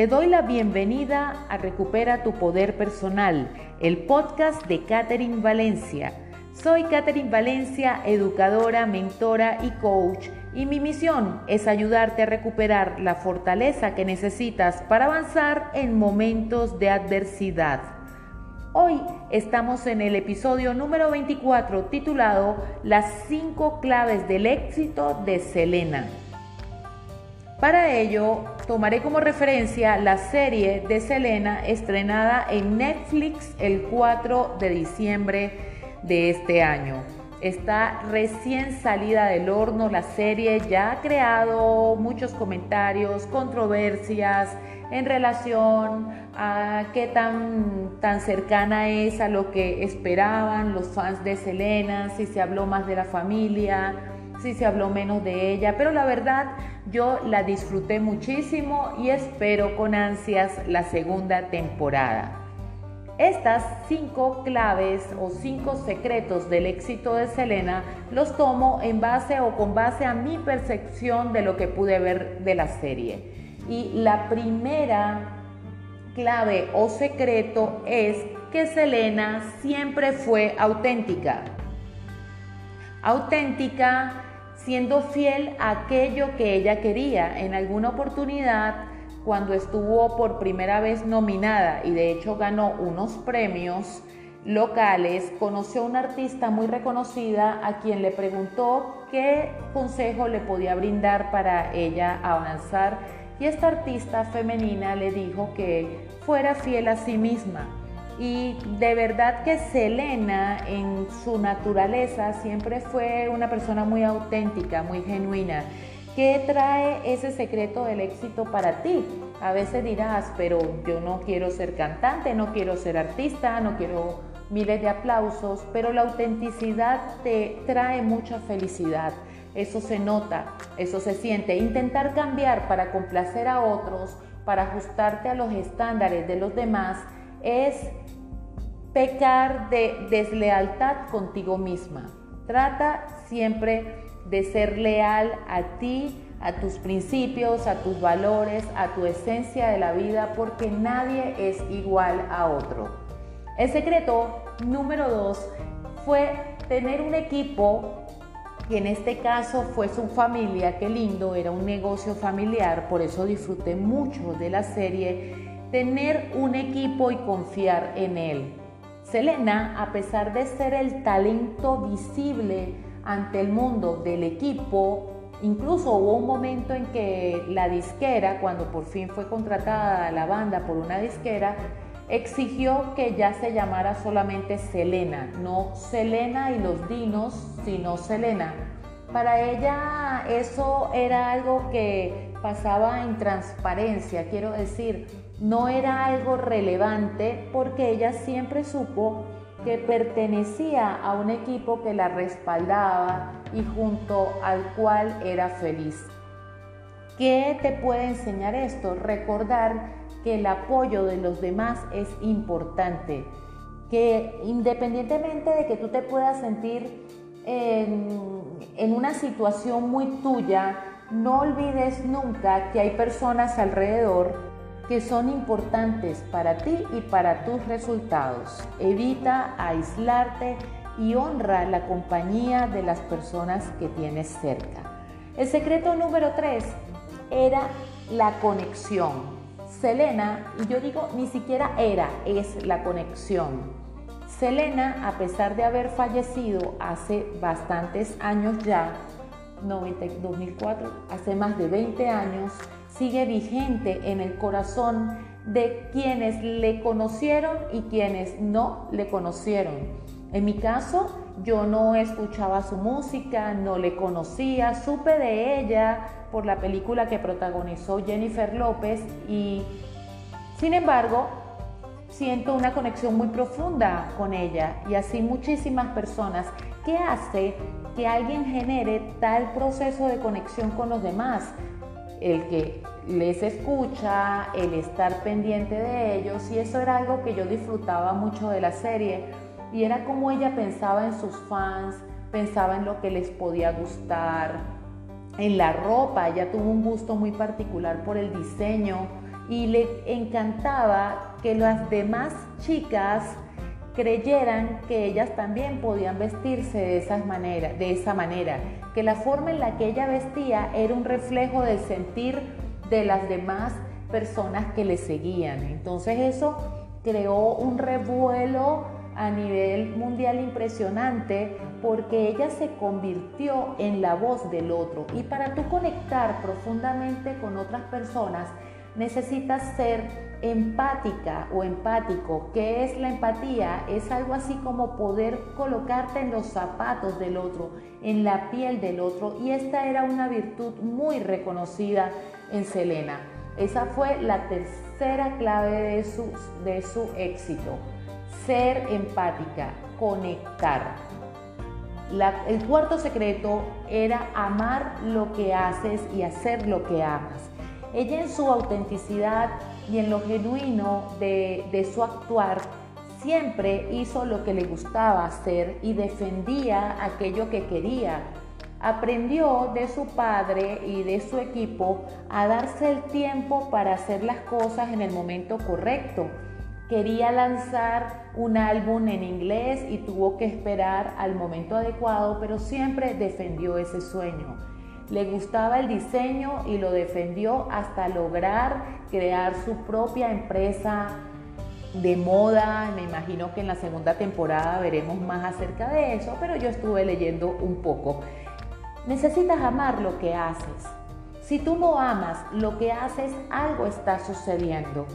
Te doy la bienvenida a Recupera tu Poder Personal, el podcast de Catherine Valencia. Soy Catherine Valencia, educadora, mentora y coach, y mi misión es ayudarte a recuperar la fortaleza que necesitas para avanzar en momentos de adversidad. Hoy estamos en el episodio número 24 titulado Las 5 claves del éxito de Selena. Para ello, tomaré como referencia la serie de Selena estrenada en Netflix el 4 de diciembre de este año. Está recién salida del horno la serie, ya ha creado muchos comentarios, controversias en relación a qué tan, tan cercana es a lo que esperaban los fans de Selena, si se habló más de la familia, si se habló menos de ella, pero la verdad yo la disfruté muchísimo y espero con ansias la segunda temporada. Estas cinco claves o cinco secretos del éxito de Selena los tomo en base o con base a mi percepción de lo que pude ver de la serie. Y la primera clave o secreto es que Selena siempre fue auténtica. Auténtica siendo fiel a aquello que ella quería. En alguna oportunidad, cuando estuvo por primera vez nominada y de hecho ganó unos premios locales, conoció a una artista muy reconocida a quien le preguntó qué consejo le podía brindar para ella avanzar y esta artista femenina le dijo que fuera fiel a sí misma y de verdad que Selena en su naturaleza siempre fue una persona muy auténtica, muy genuina. ¿Qué trae ese secreto del éxito para ti? A veces dirás, pero yo no quiero ser cantante, no quiero ser artista, no quiero miles de aplausos, pero la autenticidad te trae mucha felicidad. Eso se nota, eso se siente. Intentar cambiar para complacer a otros, para ajustarte a los estándares de los demás, es pecar de deslealtad contigo misma. Trata siempre de ser leal a ti, a tus principios, a tus valores, a tu esencia de la vida, porque nadie es igual a otro. El secreto número dos fue tener un equipo, y en este caso fue su familia, qué lindo, era un negocio familiar, por eso disfruté mucho de la serie tener un equipo y confiar en él. Selena, a pesar de ser el talento visible ante el mundo del equipo, incluso hubo un momento en que la disquera, cuando por fin fue contratada la banda por una disquera, exigió que ya se llamara solamente Selena, no Selena y los Dinos, sino Selena. Para ella eso era algo que pasaba en transparencia, quiero decir, no era algo relevante porque ella siempre supo que pertenecía a un equipo que la respaldaba y junto al cual era feliz. ¿Qué te puede enseñar esto? Recordar que el apoyo de los demás es importante, que independientemente de que tú te puedas sentir en, en una situación muy tuya, no olvides nunca que hay personas alrededor que son importantes para ti y para tus resultados. Evita aislarte y honra la compañía de las personas que tienes cerca. El secreto número 3 era la conexión. Selena, y yo digo ni siquiera era, es la conexión. Selena, a pesar de haber fallecido hace bastantes años ya, 2004, hace más de 20 años, sigue vigente en el corazón de quienes le conocieron y quienes no le conocieron. En mi caso, yo no escuchaba su música, no le conocía, supe de ella por la película que protagonizó Jennifer López y, sin embargo, siento una conexión muy profunda con ella y así muchísimas personas. ¿Qué hace que alguien genere tal proceso de conexión con los demás? el que les escucha, el estar pendiente de ellos y eso era algo que yo disfrutaba mucho de la serie. Y era como ella pensaba en sus fans, pensaba en lo que les podía gustar, en la ropa, ella tuvo un gusto muy particular por el diseño y le encantaba que las demás chicas creyeran que ellas también podían vestirse de, esas de esa manera, que la forma en la que ella vestía era un reflejo del sentir de las demás personas que le seguían. Entonces eso creó un revuelo a nivel mundial impresionante porque ella se convirtió en la voz del otro. Y para tú conectar profundamente con otras personas, necesitas ser empática o empático. ¿Qué es la empatía? Es algo así como poder colocarte en los zapatos del otro, en la piel del otro. Y esta era una virtud muy reconocida en Selena. Esa fue la tercera clave de su, de su éxito. Ser empática, conectar. el cuarto secreto era amar lo que haces y hacer lo que amas. Ella en su autenticidad y en lo genuino de, de su actuar siempre hizo lo que le gustaba hacer y defendía aquello que quería. Aprendió de su padre y de su equipo a darse el tiempo para hacer las cosas en el momento correcto. Quería lanzar un álbum en inglés y tuvo que esperar al momento adecuado, pero siempre defendió ese sueño. Le gustaba el diseño y lo defendió hasta lograr crear su propia empresa de moda. Me imagino que en la segunda temporada veremos más acerca de eso, pero yo estuve leyendo un poco. Necesitas amar lo que haces. Si tú no amas lo que haces, algo está sucediendo.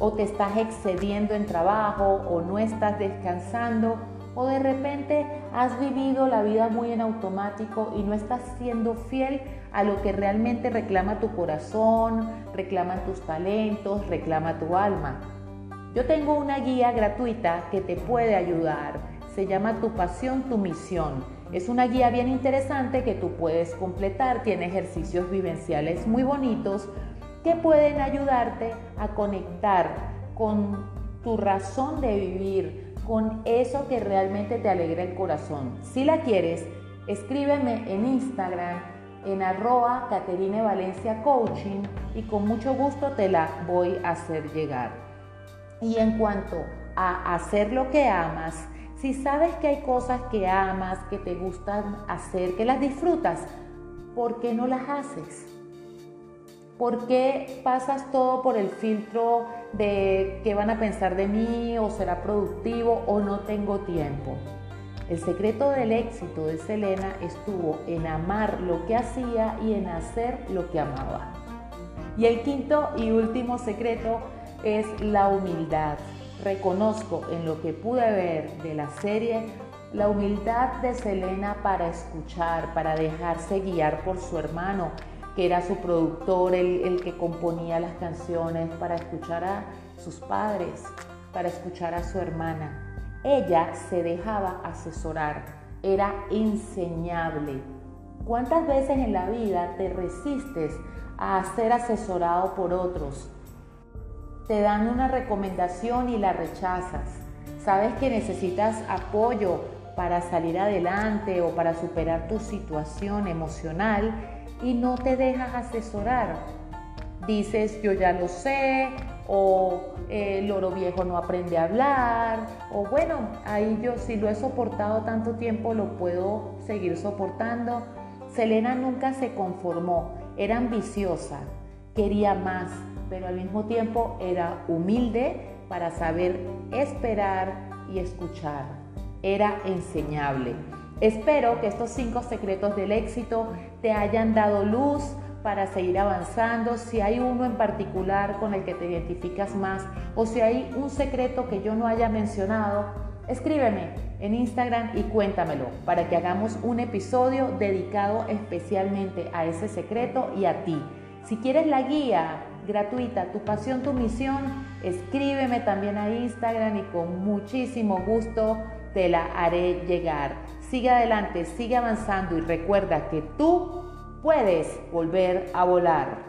O te estás excediendo en trabajo, o no estás descansando, o de repente has vivido la vida muy en automático y no estás siendo fiel a lo que realmente reclama tu corazón, reclama tus talentos, reclama tu alma. Yo tengo una guía gratuita que te puede ayudar. Se llama Tu pasión, tu misión. Es una guía bien interesante que tú puedes completar. Tiene ejercicios vivenciales muy bonitos que pueden ayudarte a conectar con tu razón de vivir, con eso que realmente te alegra el corazón. Si la quieres, escríbeme en Instagram en arroba Caterine Valencia Coaching y con mucho gusto te la voy a hacer llegar. Y en cuanto a hacer lo que amas, si sabes que hay cosas que amas, que te gustan hacer, que las disfrutas, ¿por qué no las haces? ¿Por qué pasas todo por el filtro de qué van a pensar de mí o será productivo o no tengo tiempo? El secreto del éxito de Selena estuvo en amar lo que hacía y en hacer lo que amaba. Y el quinto y último secreto es la humildad. Reconozco en lo que pude ver de la serie la humildad de Selena para escuchar, para dejarse guiar por su hermano que era su productor, el, el que componía las canciones para escuchar a sus padres, para escuchar a su hermana. Ella se dejaba asesorar, era enseñable. ¿Cuántas veces en la vida te resistes a ser asesorado por otros? Te dan una recomendación y la rechazas. Sabes que necesitas apoyo para salir adelante o para superar tu situación emocional y no te dejas asesorar. Dices, yo ya lo sé, o el loro viejo no aprende a hablar, o bueno, ahí yo si lo he soportado tanto tiempo lo puedo seguir soportando. Selena nunca se conformó, era ambiciosa, quería más, pero al mismo tiempo era humilde para saber esperar y escuchar. Era enseñable. Espero que estos cinco secretos del éxito te hayan dado luz para seguir avanzando, si hay uno en particular con el que te identificas más o si hay un secreto que yo no haya mencionado, escríbeme en Instagram y cuéntamelo para que hagamos un episodio dedicado especialmente a ese secreto y a ti. Si quieres la guía gratuita, tu pasión, tu misión, escríbeme también a Instagram y con muchísimo gusto te la haré llegar. Sigue adelante, sigue avanzando y recuerda que tú puedes volver a volar.